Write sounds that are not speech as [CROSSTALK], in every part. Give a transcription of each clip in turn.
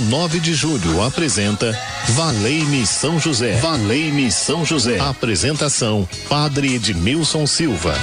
Rádio 9 de Julho apresenta Valei-me São José. Valei-me São José. Apresentação: Padre Edmilson Silva.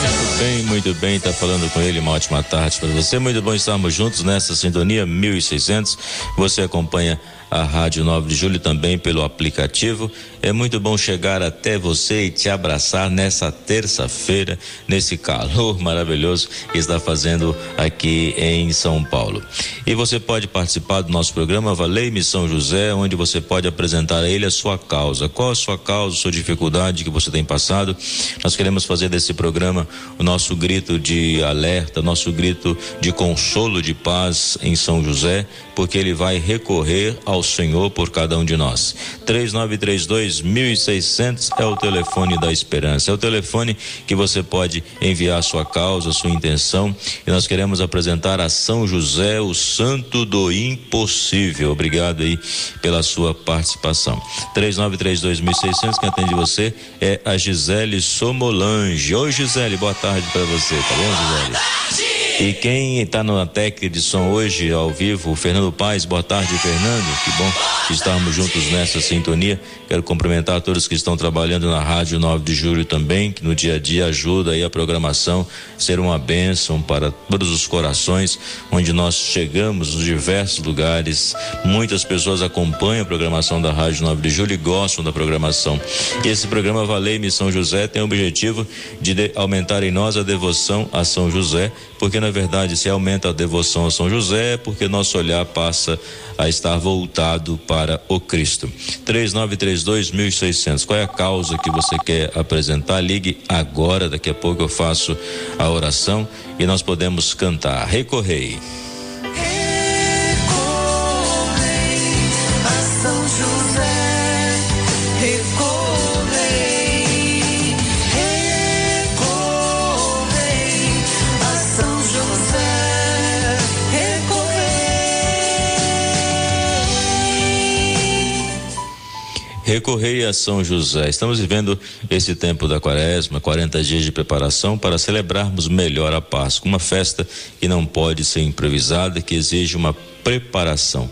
Muito bem, muito bem, está falando com ele, uma ótima tarde para você. Muito bom estarmos juntos nessa sintonia 1600. Você acompanha a Rádio 9 de Julho também pelo aplicativo. É muito bom chegar até você e te abraçar nessa terça-feira, nesse calor [LAUGHS] maravilhoso que está fazendo aqui em São Paulo. E você pode participar do nosso programa Valei Missão José, onde você pode apresentar a ele a sua causa. Qual a sua causa, sua dificuldade que você tem passado? Nós queremos fazer desse programa o nosso grito de alerta, nosso grito de consolo, de paz em São José, porque ele vai recorrer ao Senhor por cada um de nós. 3932 1600 é o telefone da esperança. É o telefone que você pode enviar sua causa, sua intenção, e nós queremos apresentar a São José, o santo do impossível. Obrigado aí pela sua participação. 3932 1600 quem atende você é a Gisele Somolange. Oi, Gisele, boa tarde para você, tá bom, Gisele? E quem está na técnica de som hoje ao vivo, Fernando Paz, boa tarde, Fernando. Que bom estarmos juntos nessa sintonia. Quero cumprimentar todos que estão trabalhando na Rádio 9 de Julho também, que no dia a dia ajuda aí a programação ser uma bênção para todos os corações, onde nós chegamos nos diversos lugares. Muitas pessoas acompanham a programação da Rádio 9 de Julho e gostam da programação. Esse programa Valei Missão José tem o objetivo de aumentar em nós a devoção a São José, porque na verdade se aumenta a devoção a São José, porque nosso olhar passa a estar voltado para o Cristo. 3932 1600. Qual é a causa que você quer apresentar? Ligue agora, daqui a pouco eu faço a oração e nós podemos cantar. Recorrei. Recorrei a São José. Estamos vivendo esse tempo da quaresma, 40 dias de preparação para celebrarmos melhor a Páscoa. Uma festa que não pode ser improvisada, que exige uma preparação.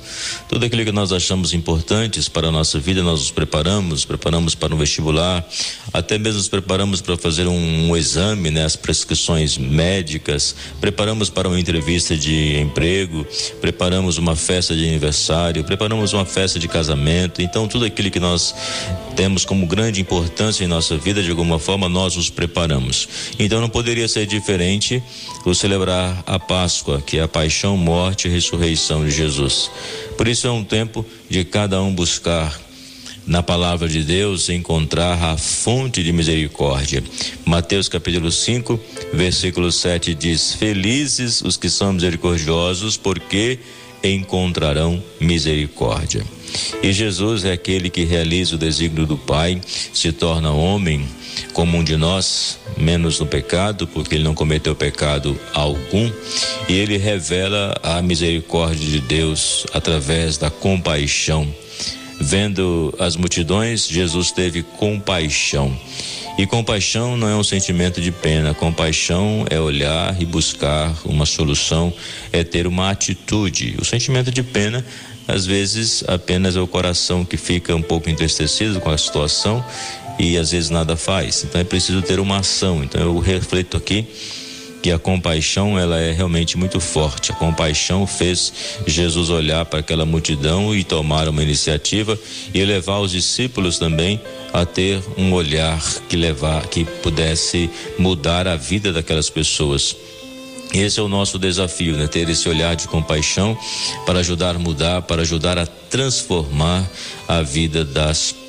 Tudo aquilo que nós achamos importantes para a nossa vida, nós nos preparamos, preparamos para um vestibular, até mesmo nos preparamos para fazer um, um exame, né, as prescrições médicas, preparamos para uma entrevista de emprego, preparamos uma festa de aniversário, preparamos uma festa de casamento. Então, tudo aquilo que nós temos como grande importância em nossa vida, de alguma forma, nós nos preparamos. Então, não poderia ser diferente o celebrar a Páscoa, que é a paixão, morte e ressurreição de Jesus. Por isso é um tempo de cada um buscar na palavra de Deus encontrar a fonte de misericórdia. Mateus capítulo 5, versículo 7 diz: Felizes os que são misericordiosos, porque encontrarão misericórdia. E Jesus é aquele que realiza o desígnio do Pai, se torna homem como um de nós, menos no pecado, porque ele não cometeu pecado algum, e ele revela a misericórdia de Deus através da compaixão. Vendo as multidões, Jesus teve compaixão. E compaixão não é um sentimento de pena, compaixão é olhar e buscar uma solução, é ter uma atitude. O sentimento de pena às vezes apenas é o coração que fica um pouco entristecido com a situação e às vezes nada faz. Então é preciso ter uma ação. Então eu reflito aqui que a compaixão ela é realmente muito forte. A compaixão fez Jesus olhar para aquela multidão e tomar uma iniciativa e levar os discípulos também a ter um olhar que levar que pudesse mudar a vida daquelas pessoas. Esse é o nosso desafio, né? Ter esse olhar de compaixão para ajudar a mudar, para ajudar a transformar a vida das pessoas.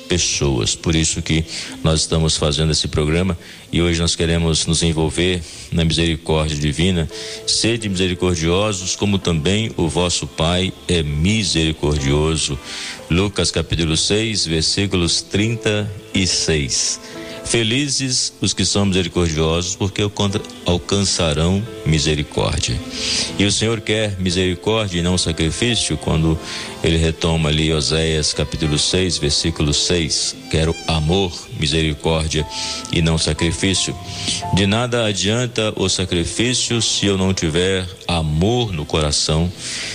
Por isso que nós estamos fazendo esse programa e hoje nós queremos nos envolver na misericórdia divina. Sede misericordiosos, como também o vosso Pai é misericordioso. Lucas capítulo 6, versículos 36. Felizes os que são misericordiosos, porque alcançarão misericórdia. E o Senhor quer misericórdia e não sacrifício, quando ele retoma ali Oséias capítulo 6, versículo 6. Quero amor, misericórdia e não sacrifício. De nada adianta o sacrifício se eu não tiver amor no coração.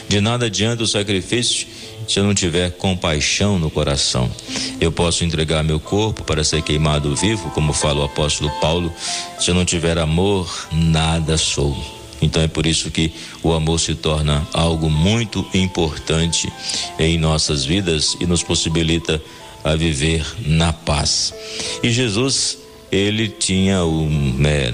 De nada adianta o sacrifício se eu não tiver compaixão no coração. Eu posso entregar meu corpo para ser queimado vivo, como fala o apóstolo Paulo, se eu não tiver amor, nada sou. Então é por isso que o amor se torna algo muito importante em nossas vidas e nos possibilita a viver na paz. E Jesus ele tinha o né,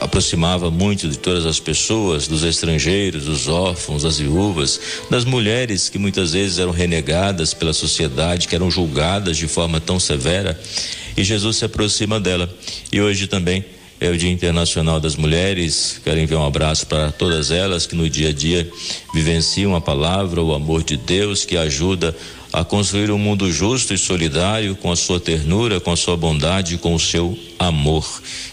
aproximava muito de todas as pessoas, dos estrangeiros, dos órfãos, das viúvas, das mulheres que muitas vezes eram renegadas pela sociedade, que eram julgadas de forma tão severa, e Jesus se aproxima dela. E hoje também é o Dia Internacional das Mulheres. Quero enviar um abraço para todas elas que no dia a dia vivenciam a palavra, o amor de Deus que ajuda a construir um mundo justo e solidário com a sua ternura, com a sua bondade, com o seu amor.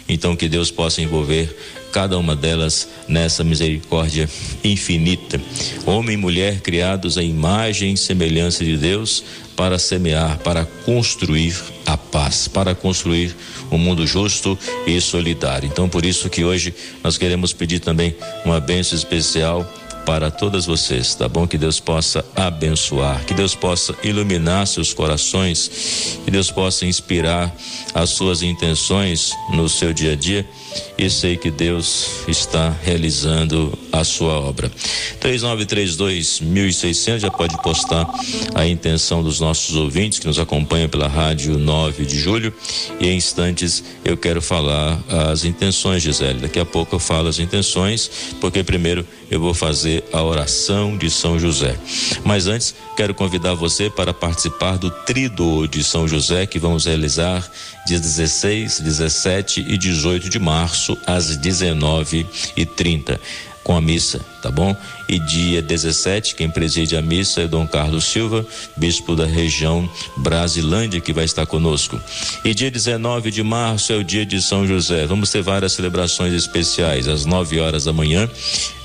Então que Deus possa envolver cada uma delas nessa misericórdia infinita. Homem e mulher criados à imagem e semelhança de Deus para semear, para construir a paz, para construir um mundo justo e solidário. Então, por isso que hoje nós queremos pedir também uma bênção especial para todas vocês, tá bom? Que Deus possa abençoar, que Deus possa iluminar seus corações, que Deus possa inspirar as suas intenções no seu dia a dia e sei que Deus está realizando a sua obra. 3932 1600 já pode postar a intenção dos nossos ouvintes que nos acompanham pela rádio 9 de julho e em instantes eu quero falar as intenções, Gisele. Daqui a pouco eu falo as intenções, porque primeiro eu vou fazer a oração de São José. Mas antes, quero convidar você para participar do Trido de São José que vamos realizar dias 16, 17 e 18 de março às 19h30 com a missa, tá bom? E dia 17, quem preside a missa é Dom Carlos Silva, bispo da região Brasilândia, que vai estar conosco. E dia 19 de março é o dia de São José. Vamos ter várias celebrações especiais, às 9 horas da manhã,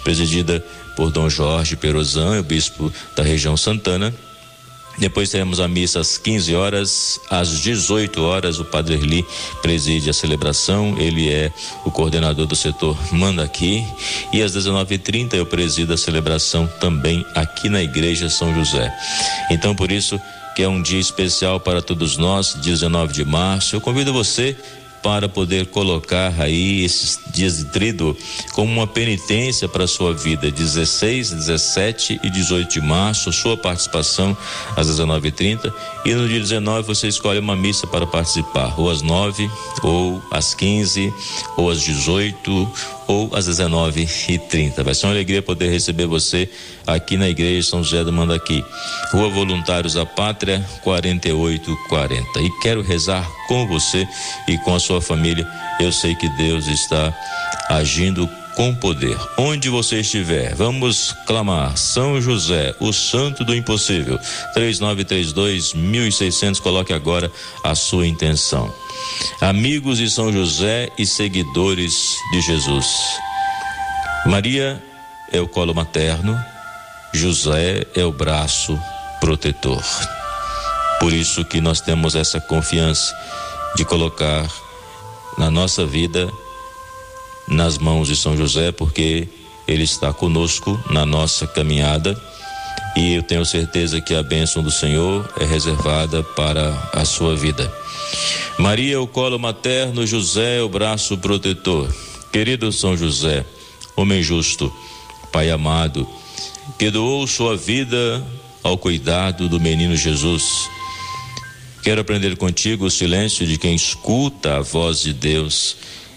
presidida por Dom Jorge Perozan, o bispo da região Santana depois teremos a missa às 15 horas, às 18 horas o Padre Erli preside a celebração, ele é o coordenador do setor Manda Aqui, e às 19h30 eu presido a celebração também aqui na Igreja São José. Então por isso que é um dia especial para todos nós, 19 de março. Eu convido você para poder colocar aí esses dias de trido como uma penitência para a sua vida, 16, 17 e 18 de março, sua participação às 19h30 e no dia 19 você escolhe uma missa para participar, ou às 9, ou às 15, ou às 18, ou às 19h30. Vai ser uma alegria poder receber você aqui na Igreja São José do Mandaqui, Rua Voluntários da Pátria, 4840. E quero rezar com você e com a sua família. Eu sei que Deus está agindo com poder. Onde você estiver, vamos clamar São José, o santo do impossível. 3932 1600, coloque agora a sua intenção. Amigos de São José e seguidores de Jesus. Maria é o colo materno, José é o braço protetor. Por isso que nós temos essa confiança de colocar na nossa vida nas mãos de São José, porque ele está conosco na nossa caminhada e eu tenho certeza que a bênção do Senhor é reservada para a sua vida. Maria, o colo materno, José, o braço protetor. Querido São José, homem justo, Pai amado, que doou sua vida ao cuidado do menino Jesus. Quero aprender contigo o silêncio de quem escuta a voz de Deus.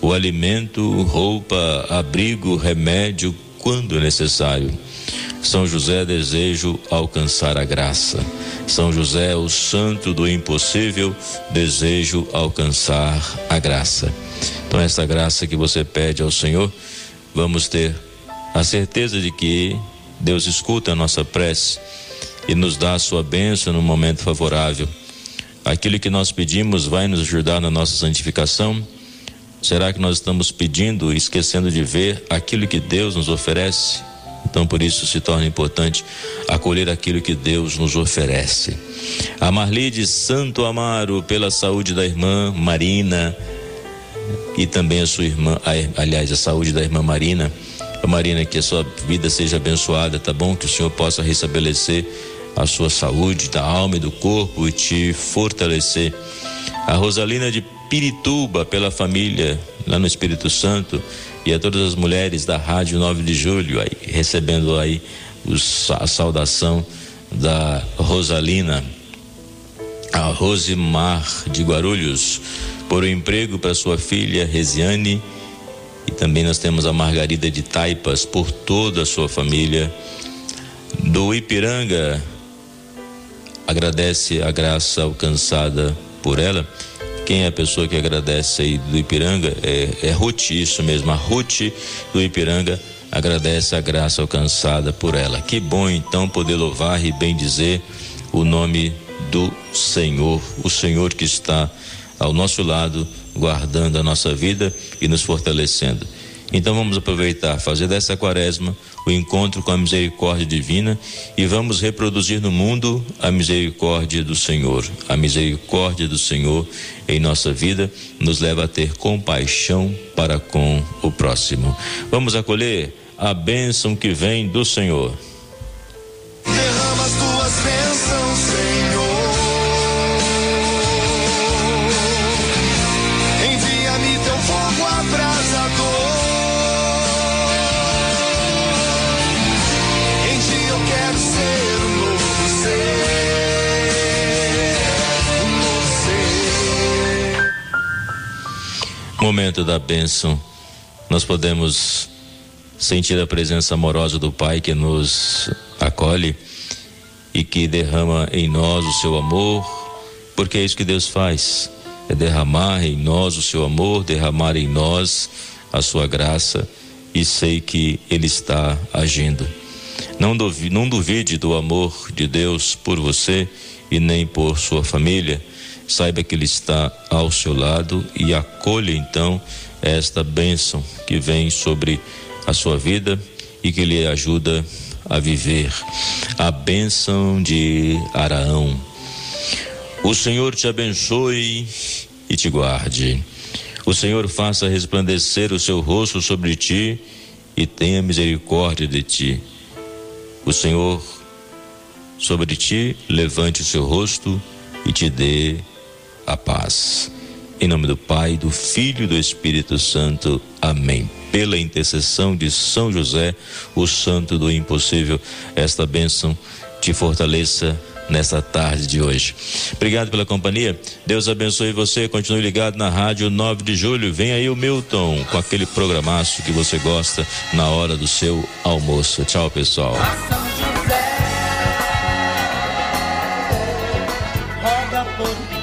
o alimento, roupa, abrigo, remédio, quando necessário. São José desejo alcançar a graça. São José, o santo do impossível, desejo alcançar a graça. Então, essa graça que você pede ao Senhor, vamos ter a certeza de que Deus escuta a nossa prece e nos dá a sua bênção no momento favorável. Aquilo que nós pedimos vai nos ajudar na nossa santificação Será que nós estamos pedindo, esquecendo de ver aquilo que Deus nos oferece? Então, por isso se torna importante acolher aquilo que Deus nos oferece. A Marli de Santo Amaro, pela saúde da irmã Marina e também a sua irmã, aliás, a saúde da irmã Marina. A Marina, que a sua vida seja abençoada, tá bom? Que o Senhor possa restabelecer a sua saúde da alma e do corpo e te fortalecer. A Rosalina de Pirituba pela família lá no Espírito Santo e a todas as mulheres da Rádio 9 de Julho aí, recebendo aí os, a saudação da Rosalina, a Rosimar de Guarulhos por um emprego para sua filha Resiane e também nós temos a Margarida de Taipas por toda a sua família. Do Ipiranga agradece a graça alcançada por ela quem é a pessoa que agradece aí do Ipiranga? É, é Ruth, isso mesmo, a Ruth do Ipiranga agradece a graça alcançada por ela. Que bom então poder louvar e bem dizer o nome do Senhor, o Senhor que está ao nosso lado, guardando a nossa vida e nos fortalecendo. Então vamos aproveitar, fazer dessa quaresma o encontro com a misericórdia divina e vamos reproduzir no mundo a misericórdia do Senhor. A misericórdia do Senhor em nossa vida nos leva a ter compaixão para com o próximo. Vamos acolher a bênção que vem do Senhor. Momento da bênção. Nós podemos sentir a presença amorosa do Pai que nos acolhe e que derrama em nós o seu amor, porque é isso que Deus faz, é derramar em nós o seu amor, derramar em nós a sua graça e sei que Ele está agindo. Não duvide, não duvide do amor de Deus por você e nem por sua família. Saiba que Ele está ao seu lado e acolha então esta bênção que vem sobre a sua vida e que lhe ajuda a viver. A bênção de Araão. O Senhor te abençoe e te guarde. O Senhor faça resplandecer o seu rosto sobre ti e tenha misericórdia de ti. O Senhor sobre ti levante o seu rosto e te dê a paz. Em nome do Pai, do Filho e do Espírito Santo. Amém. Pela intercessão de São José, o santo do impossível, esta bênção te fortaleça nesta tarde de hoje. Obrigado pela companhia. Deus abençoe você. Continue ligado na Rádio 9 de Julho. Vem aí o Milton com aquele programaço que você gosta na hora do seu almoço. Tchau, pessoal. Por mim,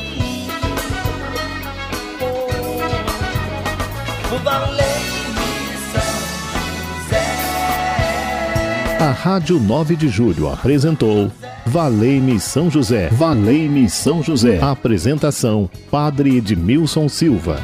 A Rádio 9 de Julho apresentou Valei-me São José. Valei-me São José. Apresentação: Padre Edmilson Silva.